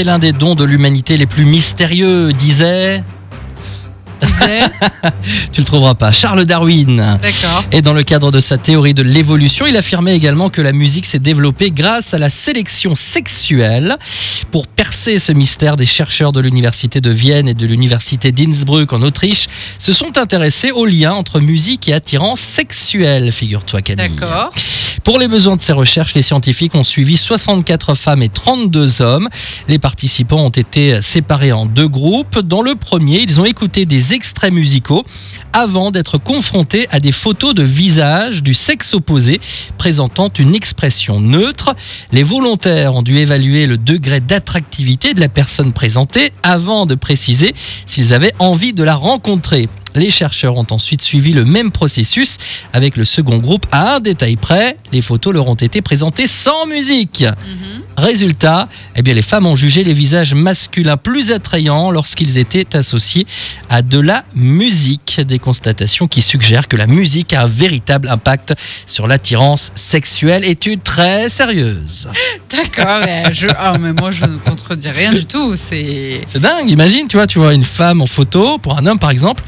est l'un des dons de l'humanité les plus mystérieux, disait. Tu le trouveras pas. Charles Darwin. D'accord. Et dans le cadre de sa théorie de l'évolution, il affirmait également que la musique s'est développée grâce à la sélection sexuelle. Pour percer ce mystère, des chercheurs de l'université de Vienne et de l'université d'Innsbruck en Autriche se sont intéressés au lien entre musique et attirance sexuelle, figure-toi Camille. D'accord. Pour les besoins de ces recherches, les scientifiques ont suivi 64 femmes et 32 hommes. Les participants ont été séparés en deux groupes. Dans le premier, ils ont écouté des extraits musicaux avant d'être confrontés à des photos de visage du sexe opposé présentant une expression neutre. Les volontaires ont dû évaluer le degré d'attractivité de la personne présentée avant de préciser s'ils avaient envie de la rencontrer. Les chercheurs ont ensuite suivi le même processus avec le second groupe à un détail près. Les photos leur ont été présentées sans musique. Mhm. Résultat, eh bien, les femmes ont jugé les visages masculins plus attrayants lorsqu'ils étaient associés à de la musique. Des constatations qui suggèrent que la musique a un véritable impact sur l'attirance sexuelle. Étude très sérieuse. D'accord. mais, je... ah, mais moi, je ne contredis rien du tout. C'est. Dingue, imagine, tu vois, tu vois une femme en photo, pour un homme par exemple,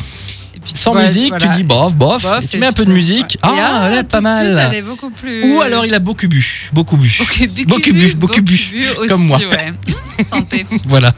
sans ouais, musique, voilà. tu dis bof, bof, Bof, et tu et mets un peu de musique. Et Ah, elle est pas suite, mal. elle est beaucoup plus. Ou alors il a beaucoup bu, beaucoup bu. Beaucoup bu, Beaucoup bu, beaucoup bu, aussi, comme moi. ouais. Santé. Voilà.